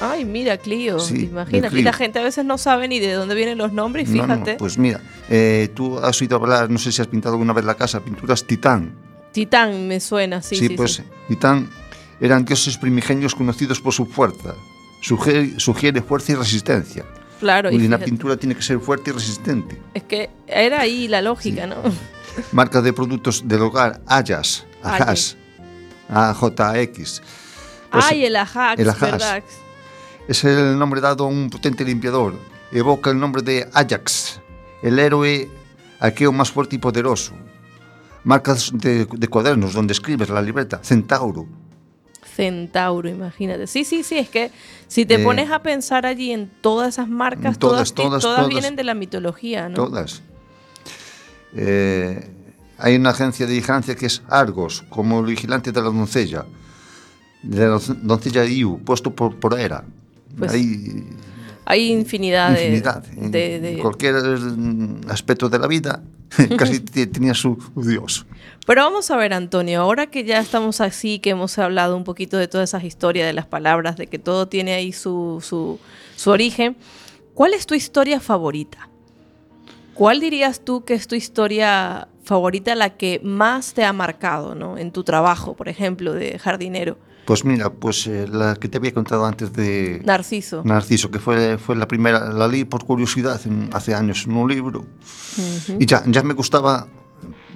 Ay, mira, Clio, Sí, imagínate. el Clio. Y la gente a veces no sabe ni de dónde vienen los nombres, No, no, fíjate. pues mira, eh, tú has oído hablar, no sé si has pintado alguna vez la casa, pinturas Titán. Titán me suena, sí, sí. pues sí. Titán eran dioses primigenios conocidos por su fuerza. Sugiere, sugiere fuerza y resistencia. Claro, y una pintura tiene que ser fuerte y resistente. es que era ahí la lógica, ¿no? Marca de productos del hogar, Ayas, Ajas, AJX. Pues, Ay, el Ajax, el Ajax. ¿verdad? Es el nombre dado a un potente limpiador. Evoca el nombre de Ajax, el héroe aqueo más fuerte y poderoso. Marcas de, de cuadernos donde escribes la libreta, Centauro. Centauro, imagínate. Sí, sí, sí, es que si te Eh, pones a pensar allí en todas esas marcas, todas, todas, todas, todas. vienen de la mitología, ¿no? Todas. Eh, hay una agencia de vigilancia que es Argos, como el vigilante de la doncella. De la don- doncella IU, puesto por, por ERA. Pues, hay Hay infinidad, de- infinidad. De, de- cualquier aspecto de la vida, casi tenía su dios. Pero vamos a ver, Antonio, ahora que ya estamos así, que hemos hablado un poquito de todas esas historias de las palabras, de que todo tiene ahí su, su, su origen, ¿cuál es tu historia favorita? ¿Cuál dirías tú que es tu historia favorita, la que más te ha marcado, ¿no? En tu trabajo, por ejemplo, de jardinero. Pues mira, pues eh, la que te había contado antes de Narciso. Narciso, que fue, fue la primera, la leí por curiosidad en- hace años en un libro. Y ya, ya me gustaba,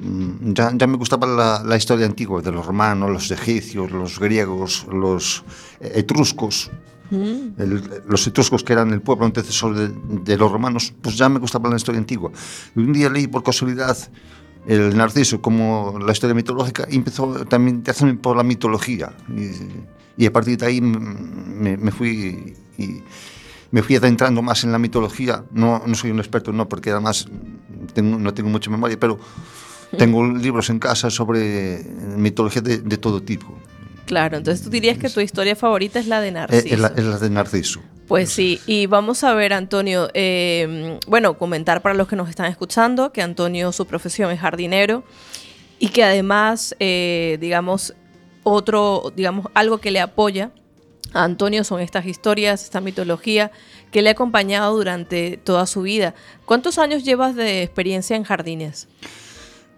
mm, ya, ya me gustaba la, la historia antigua de los romanos, los egipcios, los griegos, los etruscos. El- los etruscos que eran el pueblo antecesor de, de los romanos, pues ya me gustaba la historia antigua. Y un día leí por casualidad el Narciso como la historia mitológica empezó también interesarme por la mitología. Y, y a partir de ahí me, me fui y me fui adentrando más en la mitología. No, no soy un experto, no, porque además tengo- no tengo mucha memoria, pero tengo libros en casa sobre mitología de, de todo tipo. Claro, entonces tú dirías que tu historia favorita es la de Eh, Narciso. Es la, de Narciso. Pues sí, y vamos a ver, Antonio, eh, bueno, comentar para los que nos están escuchando que Antonio, su profesión es jardinero y que además, eh, digamos, otro, digamos, algo que le apoya a Antonio son estas historias, esta mitología que le ha acompañado durante toda su vida. ¿Cuántos años llevas de experiencia en jardines?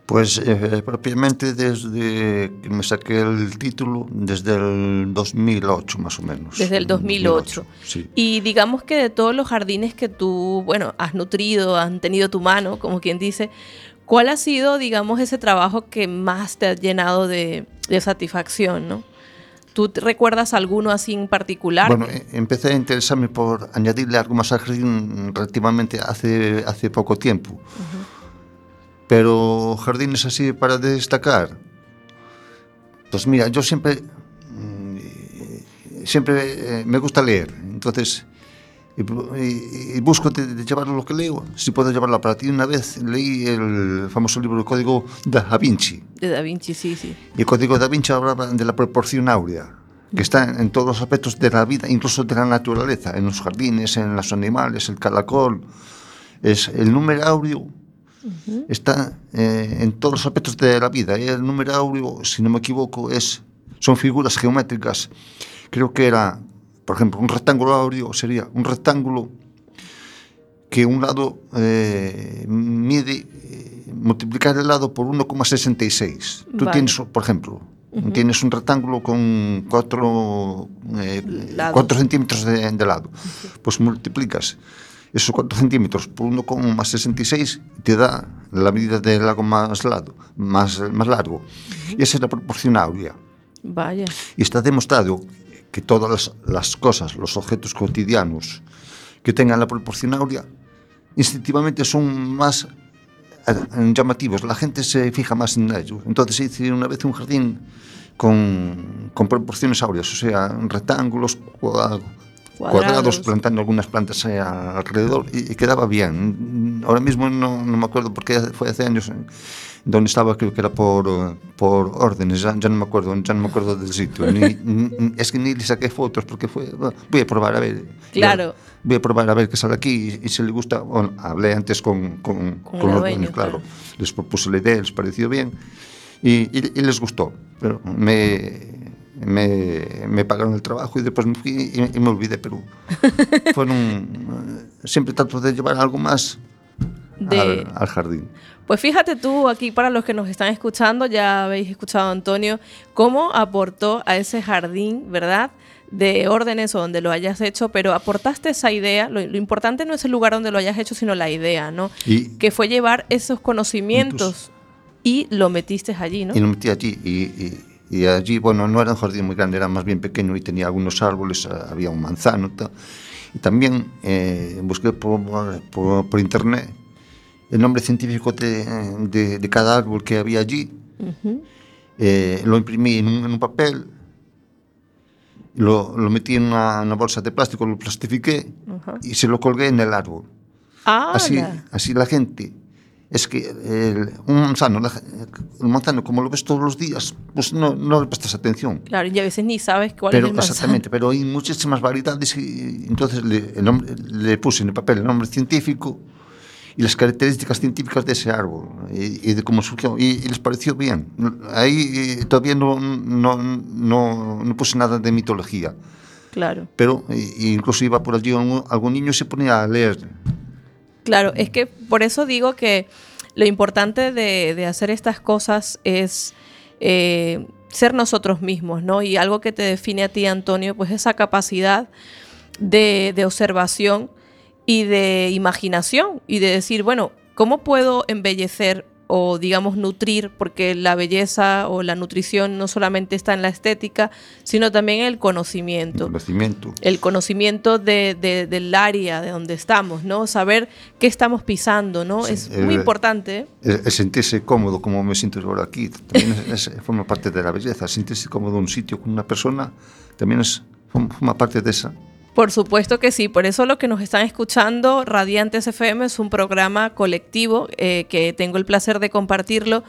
Pues eh, propiamente desde que me saqué el título, desde el 2008 más o menos. Desde el 2008. Sí. Y digamos que de todos los jardines que tú, bueno, has nutrido, han tenido tu mano, como quien dice, ¿cuál ha sido, digamos, ese trabajo que más te ha llenado de, de satisfacción, no? ¿Tú te recuerdas alguno así en particular? Bueno, eh, empecé a interesarme por añadirle algo más al jardín relativamente hace, hace poco tiempo. Pero jardines así para destacar. Pues mira, yo siempre, mm, siempre eh, me gusta leer. Entonces, y, y- y busco de, de llevar lo que leo. Si puedo llevarlo para ti. Una vez leí el famoso libro El Código Da Vinci. De Da Vinci, sí, sí. Y el código da Vinci hablaba de la proporción áurea, que está en todos los aspectos de la vida, incluso de la naturaleza, en los jardines, en los animales, el caracol. Es el número áureo está eh, en todos los aspectos de la vida. El número áureo, si no me equivoco, es son figuras geométricas. Creo que era, por ejemplo, un rectángulo áureo sería un rectángulo que un lado eh, mide eh, multiplicar el lado por 1,66. Tú Vale. tienes, por ejemplo, tienes un rectángulo con 4 Lados. centímetros de, de lado. Pues multiplicas esos 4 centímetros por 1,66 te da la medida del lago más lado, más, más largo. Uh -huh. Y esa es la proporcionalidad. Vaya. Y está demostrado que todas las, las cosas, los objetos cotidianos que tengan la proporcionalidad, instintivamente son más eh, llamativos. La gente se fija más en ellos. Entonces hice una vez un jardín con, con proporciones áureas, o sea, rectángulos, cuadrados cuadrados, cuadrados plantando algunas plantas aí alrededor y, y, quedaba bien. Ahora mismo no, no, me acuerdo porque fue hace años eh, donde estaba, creo que era por, eh, por órdenes, ya, ya no me acuerdo, ya no me acuerdo del sitio. Ni, ni, es que ni le saqué fotos porque fue, voy a probar a ver. Claro. Ya, voy a probar a ver qué sale aquí y, y si le gusta, bueno, hablé antes con, con, con, con los dueños, claro. claro. Les propuse la idea, les pareció bien y, y les gustó. Pero me me, me pagaron el trabajo y después me fui y, y me olvidé, pero fueron... Siempre trato de llevar algo más De- al, al jardín. Pues fíjate tú aquí para los que nos están escuchando, ya habéis escuchado a Antonio, cómo aportó a ese jardín, ¿verdad? De órdenes o donde lo hayas hecho, pero aportaste esa idea. Lo, lo importante no es el lugar donde lo hayas hecho, sino la idea, ¿no? Y, Que fue llevar esos conocimientos y lo metiste allí, ¿no? y lo metí allí y, y- y allí, bueno, no era un jardín muy grande, era más bien pequeño y tenía algunos árboles, ah, había un manzano y tal. Y también eh, busqué por, por, por internet el nombre científico de, de- de cada árbol que había allí. Ujú. Eh, lo imprimí en un, en un papel, lo, lo metí en una, una bolsa de plástico, lo plastifiqué Ajá. y se lo colgué en el árbol. Ah, Así, así la gente. Es que el, un el manzano, como lo ves todos los días, pues no, no le prestas atención. Claro, y a veces ni sabes cuál Pero es el manzano. exactamente, pero hay muchísimas variedades y entonces le, el nombre- le puse en el papel el nombre científico y las características científicas de ese árbol y, y de cómo surgió y, y les pareció bien. Ahí eh, todavía no, no, no, no puse nada de mitología, Claro. pero eh, incluso iba por allí algún, algún niño y se ponía a leer. Claro, es que por eso digo que lo importante de, de hacer estas cosas es eh, ser nosotros mismos, ¿no? Y algo que te define a ti, Antonio, pues esa capacidad de, de observación y de imaginación y de decir, bueno, ¿cómo puedo embellecer o digamos nutrir, porque la belleza o la nutrición no solamente está en la estética, sino también en el conocimiento. Conocimiento. El conocimiento de, de- del área de donde estamos, ¿no? Saber qué estamos pisando, ¿no? Sí, es el- muy importante. ¿eh? El, el sentirse cómodo, como me siento ahora aquí, también es- es- forma parte de la belleza. Sentirse cómodo en un sitio con una persona también es, forma parte de esa. Por supuesto que sí, por eso lo que nos están escuchando, Radiantes FM es un programa colectivo eh, que tengo el placer de compartirlo.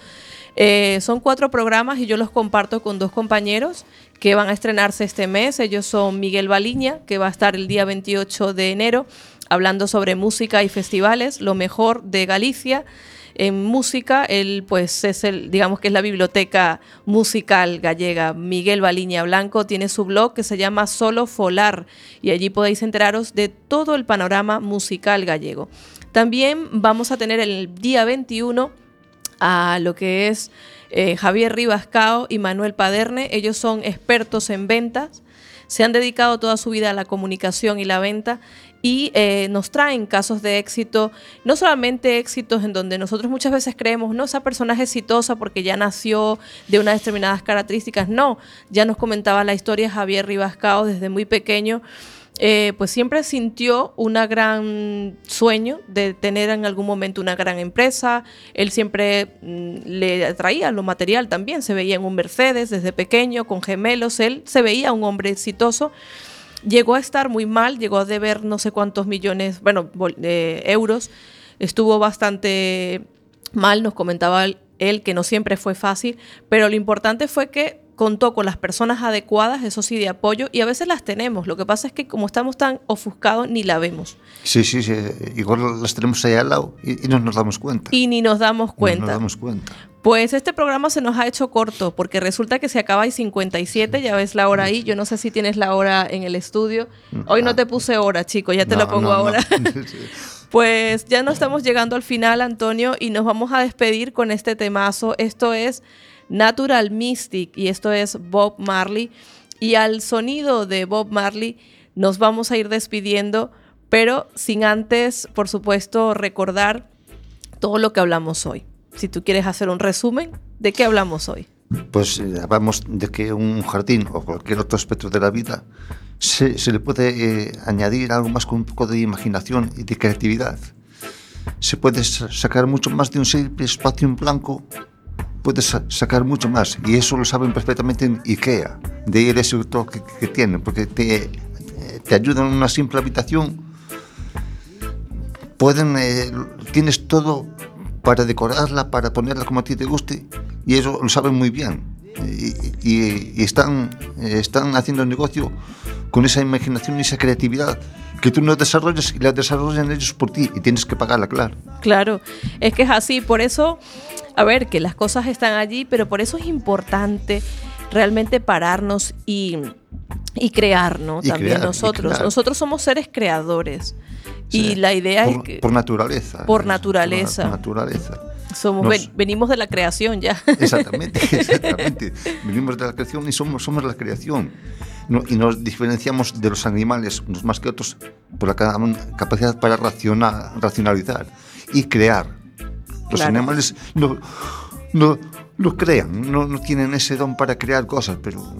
Eh, son cuatro programas y yo los comparto con dos compañeros que van a estrenarse este mes. Ellos son Miguel Baliña, que va a estar el día 28 de enero hablando sobre música y festivales, lo mejor de Galicia. En música, él pues es el, digamos que es la biblioteca musical gallega. Miguel Baliña Blanco tiene su blog que se llama Solo Folar y allí podéis enteraros de todo el panorama musical gallego. También vamos a tener el día 21 a lo que es eh, Javier Ribascao y Manuel Paderne. Ellos son expertos en ventas, se han dedicado toda su vida a la comunicación y la venta y eh, nos traen casos de éxito, no solamente éxitos en donde nosotros muchas veces creemos, no, esa persona es exitosa porque ya nació de unas determinadas características, no, ya nos comentaba la historia Javier Ribascao desde muy pequeño eh, pues siempre sintió un gran sueño de tener en algún momento una gran empresa. Él siempre mm, le atraía lo material también. Se veía en un Mercedes desde pequeño, con gemelos. Él se veía un hombre exitoso. Llegó a estar muy mal, llegó a deber no sé cuántos millones, bueno, de euros. Estuvo bastante mal, nos comentaba él- que no siempre fue fácil, pero lo importante fue que contó con las personas adecuadas, eso sí, de apoyo, y a veces las tenemos. Lo que pasa es que como estamos tan ofuscados, ni la vemos. Sí, sí, sí. Igual las tenemos ahí al lado y, y no nos damos cuenta. Y ni nos damos No cuenta. nos damos cuenta. Pues este programa se nos ha hecho corto, porque resulta que se acaba y 57, ya ves la hora ahí, yo no sé si tienes la hora en el estudio. Hoy no te puse hora, chico, ya te No, lo pongo no, ahora. Pues ya no estamos llegando al final, Antonio, y nos vamos a despedir con este temazo. Esto es Natural Mystic y esto es Bob Marley. Y al sonido de Bob Marley nos vamos a ir despidiendo, pero sin antes, por supuesto, recordar todo lo que hablamos hoy. Si tú quieres hacer un resumen, ¿de qué hablamos hoy? Pues eh, hablamos de que un jardín o cualquier otro aspecto de la vida se, se le puede eh, añadir algo más con un poco de imaginación y de creatividad. Se puede sa- sacar mucho más de un simple espacio en blanco, puedes sa- sacar mucho más. Y eso lo saben perfectamente en IKEA, de ahí el que, que tienen, porque te, eh, te ayudan en una simple habitación. Pueden, eh, tienes todo para decorarla, para ponerla como a ti te guste, y eso lo saben muy bien. Y, y- y están, eh, están haciendo negocio con esa imaginación y esa creatividad que tú no desarrollas y la desarrollan ellos por ti y tienes que pagarla, claro. Claro, es que es así, por eso, a ver, que las cosas están allí, pero por eso es importante realmente pararnos y, y crear, ¿no? Y También crear, nosotros. Nosotros somos seres creadores. Y la idea por, es que por naturaleza. Por naturaleza. Por, naturaleza. somos, nos- ven- venimos de la creación ya. Exactamente, exactamente. Venimos de la creación y somos, somos la creación. No- y nos diferenciamos de los animales, unos más que otros, por la ca- capacidad para raciona- racionalizar y crear. Los Claro. animales no, no, no crean, no, no tienen ese don para crear cosas, pero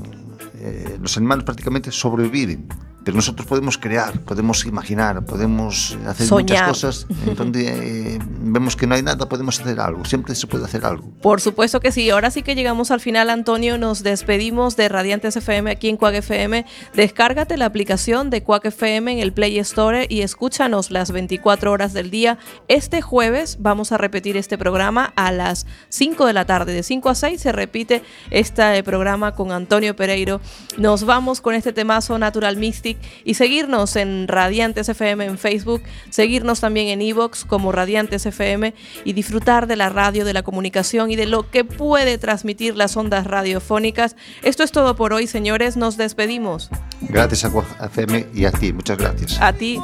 eh, los animales prácticamente sobreviven. Pero nosotros podemos crear, podemos imaginar, podemos hacer Soñar. muchas cosas. En donde eh, vemos que no hay nada, podemos hacer algo. Siempre se puede hacer algo. Por supuesto que sí. Ahora sí que llegamos al final, Antonio. Nos despedimos de Radiantes FM aquí en Quack FM. Descárgate la aplicación de Quack FM en el Play Store y escúchanos las 24 horas del día. Este jueves vamos a repetir este programa a las 5 de la tarde. De 5 a 6 se repite este programa con Antonio Pereiro. Nos vamos con este temazo Natural Mystic y seguirnos en Radiantes FM en Facebook, seguirnos también en Evox como Radiantes FM y disfrutar de la radio, de la comunicación y de lo que puede transmitir las ondas radiofónicas. Esto es todo por hoy, señores. Nos despedimos. Gracias a FM y a ti, muchas gracias. A ti.